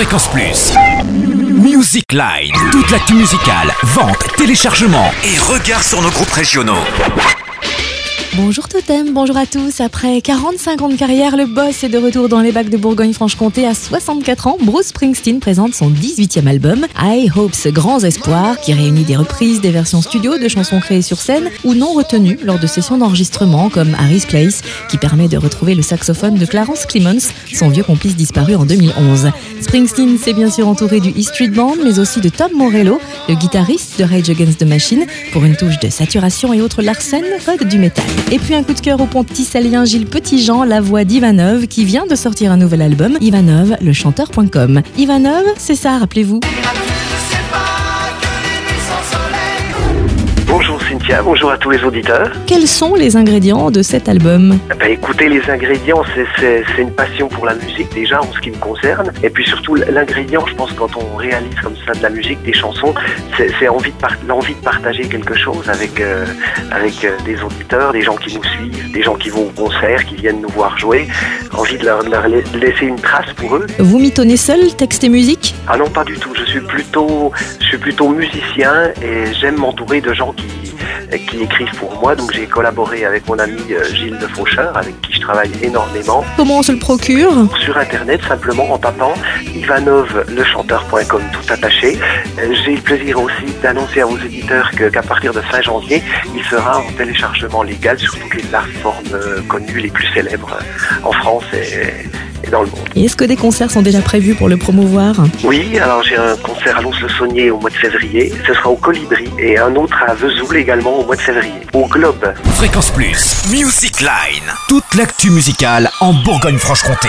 Fréquence Plus. Music Line. Toute l'actu musicale, vente, téléchargement et regard sur nos groupes régionaux. Bonjour Totem, bonjour à tous. Après 45 ans de carrière, le boss est de retour dans les bacs de Bourgogne-Franche-Comté à 64 ans. Bruce Springsteen présente son 18e album, I Hopes Grands Espoirs, qui réunit des reprises, des versions studio de chansons créées sur scène ou non retenues lors de sessions d'enregistrement comme Harry's Place, qui permet de retrouver le saxophone de Clarence Clemons, son vieux complice disparu en 2011. Springsteen s'est bien sûr entouré du E Street Band, mais aussi de Tom Morello, le guitariste de Rage Against the Machine, pour une touche de saturation et autres Larsen, code du métal. Et puis un coup de cœur au pontisalien Gilles Petitjean, la voix d'Ivanov, qui vient de sortir un nouvel album, Ivanov, le chanteur.com. Ivanov, c'est ça, rappelez-vous. Bonjour à tous les auditeurs. Quels sont les ingrédients de cet album Eh Ben, écoutez, les ingrédients, c'est- une passion pour la musique déjà en ce qui me concerne. Et puis surtout, l'ingrédient, je pense, quand on réalise comme ça de la musique, des chansons, c'est envie de l'envie de partager quelque chose avec, euh, avec euh, des auditeurs, des gens qui nous suivent, des gens qui vont au concert, qui viennent nous voir jouer. Envie de leur, de leur la- laisser une trace pour eux. Vous mitonnez seul, texte et musique? Ah non, pas du tout. Je suis plutôt, je suis plutôt musicien et j'aime m'entourer de gens qui, qui écrivent pour moi. Donc j'ai collaboré avec mon ami euh, Gilles de Faucheur, avec qui je travaille énormément. Comment on se le procure? Sur internet, simplement en tapant ivanovlechanteur.com tout attaché. Euh, J'ai le plaisir aussi d'annoncer à vos éditeurs qu'à partir de fin janvier, il sera en téléchargement légal sur toutes les plateformes euh, connues, les plus célèbres en France et, et dans le monde. Et est-ce que des concerts sont déjà prévus pour le promouvoir? Oui, alors j'ai un concert à Lons-le-Saunier au mois de février. Ce sera au Colibri et un autre à Vesoul également au mois de février. Au Globe. Fréquence Plus. Music Line. Toute l'actu musicale en Bourgogne-Franche-Comté.